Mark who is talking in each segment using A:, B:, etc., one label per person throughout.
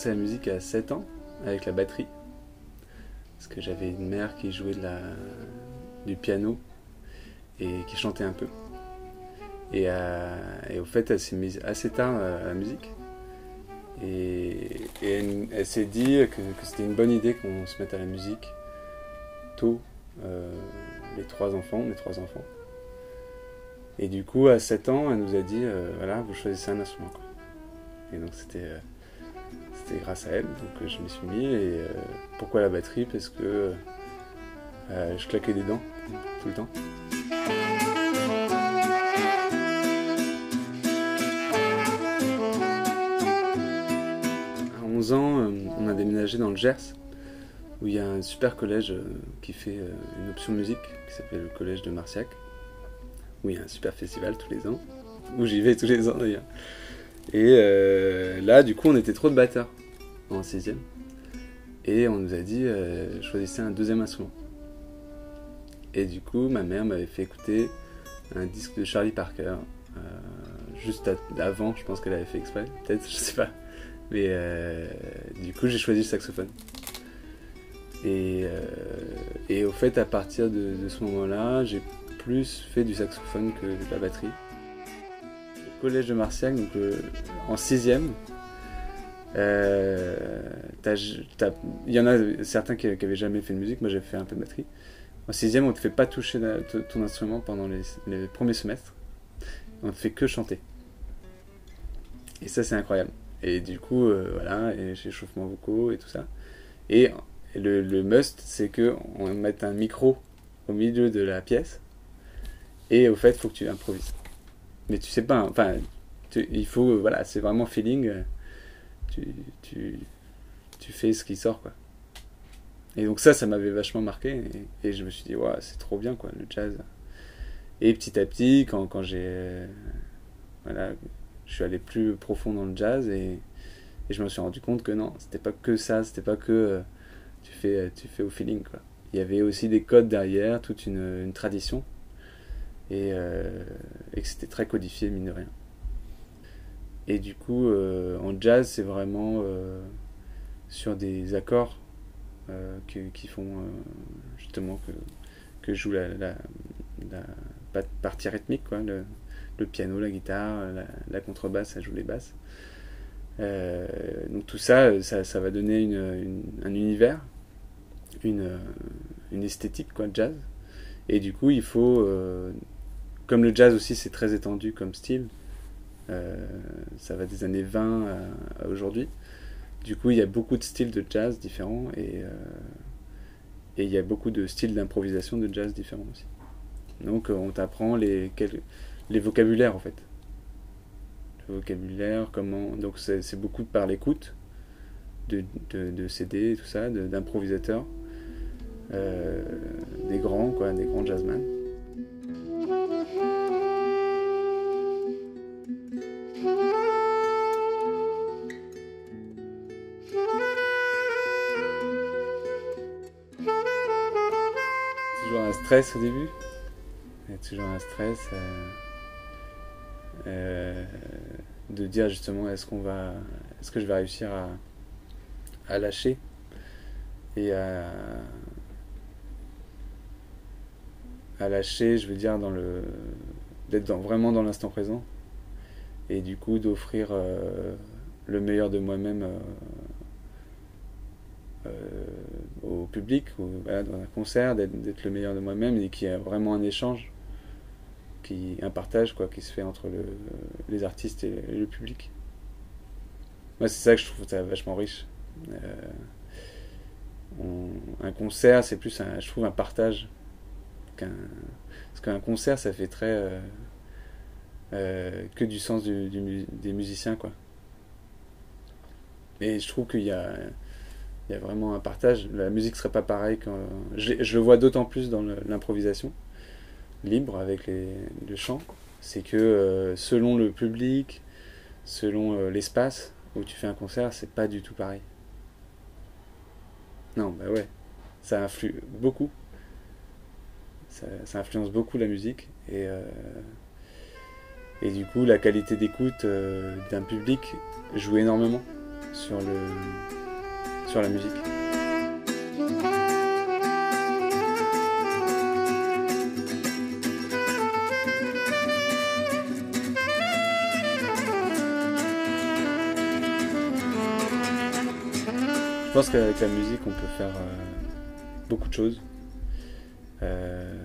A: commencé la musique à 7 ans avec la batterie. Parce que j'avais une mère qui jouait du piano et qui chantait un peu. Et, euh, et au fait, elle s'est mise assez tard à la musique. Et, elle, s'est dit que, c'était une bonne idée qu'on se mette à la musique tôt, euh, les trois enfants, mes trois enfants. Et du coup, à 7 ans, elle nous a dit euh, voilà, vous choisissez un instrument. Et donc, c'était grâce à elle donc je m'y suis mis. Et pourquoi la batterie? Parce que je claquais des dents tout le temps. À 11 ans, on a déménagé dans le Gers où il y a un super collège euh, qui fait euh, une option musique qui s'appelle le collège de Marciac, où il y a un super festival tous les ans, où j'y vais tous les ans d'ailleurs. Et euh, là, du coup, on était trop de batteurs en sixième. Et on nous a dit, choisissez un deuxième instrument. Et du coup, ma mère m'avait fait écouter un disque de Charlie Parker. juste avant, je pense qu'elle avait fait exprès, peut-être, je sais pas. Mais du coup, j'ai choisi le saxophone. Euh, et, au fait, à partir de, ce moment-là, j'ai plus fait du saxophone que de la batterie. Au collège de Marciac, donc euh, en sixième, euh, il y en a certains qui, n'avaient jamais fait de musique, moi j'ai fait un peu de batterie. En sixième, on ne te fait pas toucher ton instrument pendant les, premiers semestres. On ne te fait que chanter. Et ça, c'est incroyable. Et du coup, voilà, et échauffement vocaux et tout ça. Et le, must, c'est que on mette un micro au milieu de la pièce. Et au fait, il faut que tu improvises. Mais tu sais pas, enfin, il faut, voilà, c'est vraiment feeling. Tu, tu, fais ce qui sort, quoi. Et donc ça, ça m'avait vachement marqué. Et, je me suis dit, ouais, c'est trop bien, quoi, le jazz. Et petit à petit, quand, quand j'ai. Voilà, je suis allé plus profond dans le jazz et, et je me suis rendu compte que non, c'était pas que ça, c'était pas que tu fais, tu fais au feeling. Quoi. Il y avait aussi des codes derrière, toute une, tradition, euh, et, que c'était très codifié, mine de rien. Et du coup, euh, en jazz, c'est vraiment euh, sur des accords qui, font justement que, que joue la, partie rythmique, quoi, le, piano, la guitare, la, contrebasse, ça joue les basses. donc tout ça, ça, va donner un univers une, euh, une esthétique, quoi, jazz. Et du coup, il faut, euh, comme le jazz aussi c'est très étendu comme style, euh, ça va des années 20 à, aujourd'hui. Du coup, il y a beaucoup de styles de jazz différents et, et il y a beaucoup de styles d'improvisation de jazz différents aussi. Donc, on t'apprend les, vocabulaires en fait. Le vocabulaire, comment. Donc, c'est beaucoup par l'écoute de, de, de CD tout ça, d'improvisateurs. Euh, des grands, quoi, des grands jazzmen. Stress au début. Il y a toujours un stress euh, euh, de dire justement est-ce qu'on va, est-ce que je vais réussir à, lâcher et à, lâcher, je veux dire, dans le d'être vraiment dans l'instant présent et du coup d'offrir euh, le meilleur de moi-même euh, euh, au public ou dans un concert, d'être le meilleur de moi-même et qu'il y a vraiment un échange, qui, un partage quoi, qui se fait entre le, les artistes et, le public. Moi, c'est ça que je trouve ça vachement riche. un concert, c'est plus, un, je trouve, un partage parce qu'un concert, ça fait très. Euh, euh, que du sens des musiciens, quoi. Et je trouve qu'il y a, il y a vraiment un partage. La musique serait pas pareille quand. Je, le vois d'autant plus dans l'improvisation libre avec les, le chant. C'est que euh, selon le public, selon l'espace où tu fais un concert, c'est pas du tout pareil. Non, bah ouais, ça influe beaucoup ça, influence beaucoup la musique et, euh, et du coup la qualité d'écoute euh, d'un public joue énormément sur, le, sur la musique. Je pense qu'avec la musique, on peut faire euh, beaucoup de choses. Euh,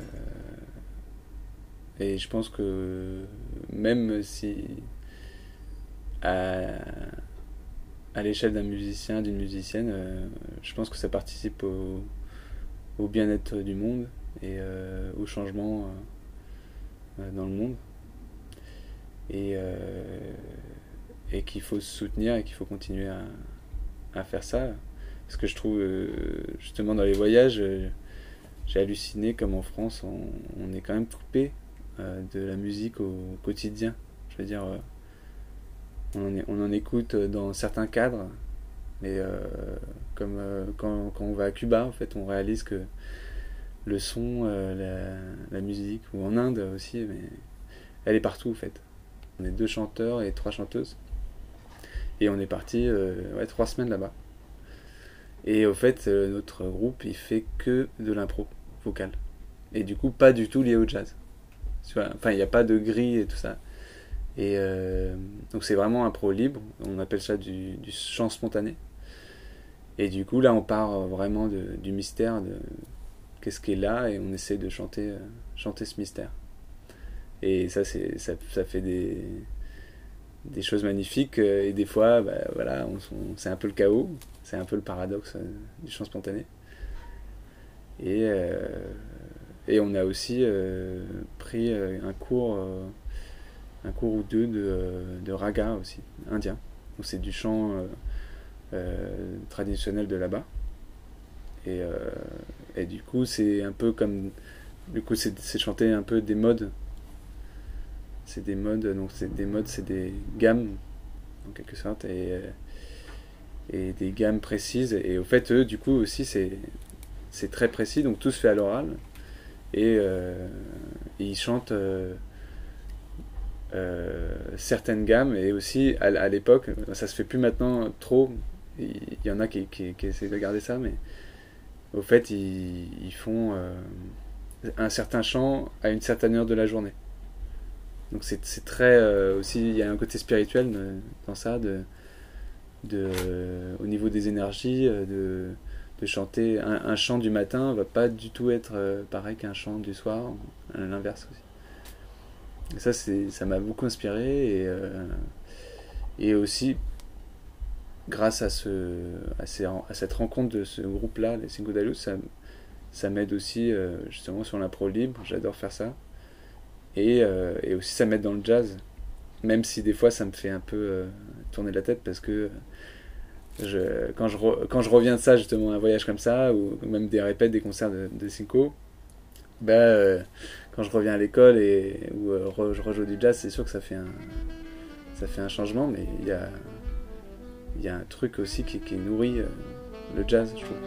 A: et je pense que même si à, l'échelle d'un musicien, d'une musicienne, euh, je pense que ça participe au, bien-être du monde et au changement dans le monde. Et, qu'il faut se soutenir et qu'il faut continuer à faire ça. Parce que je trouve, euh, justement, dans les voyages, euh, j'ai halluciné comme en France, on, est quand même coupé euh, de la musique au quotidien. Je veux dire, on en, écoute dans certains cadres, mais comme quand, quand, on va à Cuba, fait, on réalise que le son, la, musique, ou en Inde aussi, mais elle est partout, en fait. On est deux chanteurs et trois chanteuses. Et on est parti ouais, trois semaines là-bas. Et au fait, euh, notre groupe, il fait que de l'impro vocal. Et du coup, pas du tout lié au jazz. Enfin, il n'y a pas de grille et tout ça. Et euh, donc, c'est vraiment impro libre. On appelle ça du, chant spontané. Et du coup, là, on part vraiment du mystère de qu'est-ce qui est là et on essaie de chanter, euh, chanter ce mystère. Et ça, ça, fait des, des choses magnifiques et des fois, bah, voilà, c'est un peu le chaos. C'est un peu le paradoxe euh, du chant spontané. Et, euh, et on a aussi euh, pris un cours, un cours ou deux de, raga aussi, indien. C'est du chant traditionnel de là-bas. Et, et, du coup, c'est un peu comme. Du coup, c'est chanter un peu des modes. C'est des modes, donc c'est des modes, c'est des gammes, en quelque sorte. Et, des gammes précises. Et au fait, eux, du coup, aussi, c'est, très précis, donc tout se fait à l'oral. Et, euh, ils chantent euh, euh, certaines gammes, et aussi à, l'époque, ça se fait plus maintenant trop. Il y en a qui, qui, essaient de garder ça, mais au fait, ils, font un certain chant à une certaine heure de la journée. Donc c'est, très aussi, il y a un côté spirituel dans ça, de au niveau des énergies, euh, de, de chanter. Un, chant du matin va pas du tout être euh, pareil qu'un chant du soir, l'inverse aussi. Ça, ça m'a beaucoup inspiré et, euh, et aussi grâce à, ce, à, cette rencontre de ce groupe-là, les Cinco de ça, ça m'aide aussi justement sur l'impro libre, j'adore faire ça. Et, et, aussi ça m'aide dans le jazz, même si des fois ça me fait un peu tourner la tête parce que quand, je quand je reviens de ça, justement, un voyage comme ça, ou même des répètes, des concerts de, de Cinco, euh, quand je reviens à l'école et où euh, je rejoue du jazz, c'est sûr que ça fait un, ça fait un changement, mais il y a, y a un truc aussi qui, nourrit euh, le jazz, je trouve.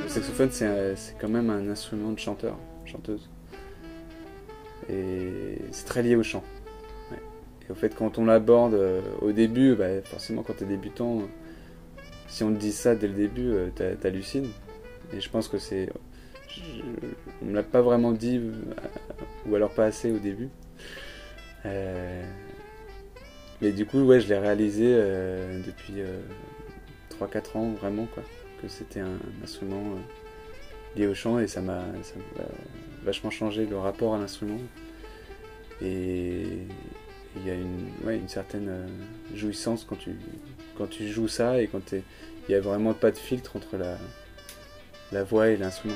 A: Le saxophone, c'est quand même un instrument de chanteur, chanteuse. Et c'est très lié au chant. Et au fait, quand on l'aborde euh, au début, bah, forcément, quand tu es débutant, si on te dit ça dès le début, euh, t'hallucines. Et je pense que c'est. On me l'a pas vraiment dit, euh, ou alors pas assez au début. mais du coup, ouais, je l'ai réalisé depuis 3-4 ans, vraiment, quoi. Que c'était un, instrument lié au chant et ça m'a vachement changé le rapport à l'instrument. Et il y a une, certaine euh, jouissance quand tu, quand tu joues ça et quand il n'y a vraiment pas de filtre entre la, la voix et l'instrument.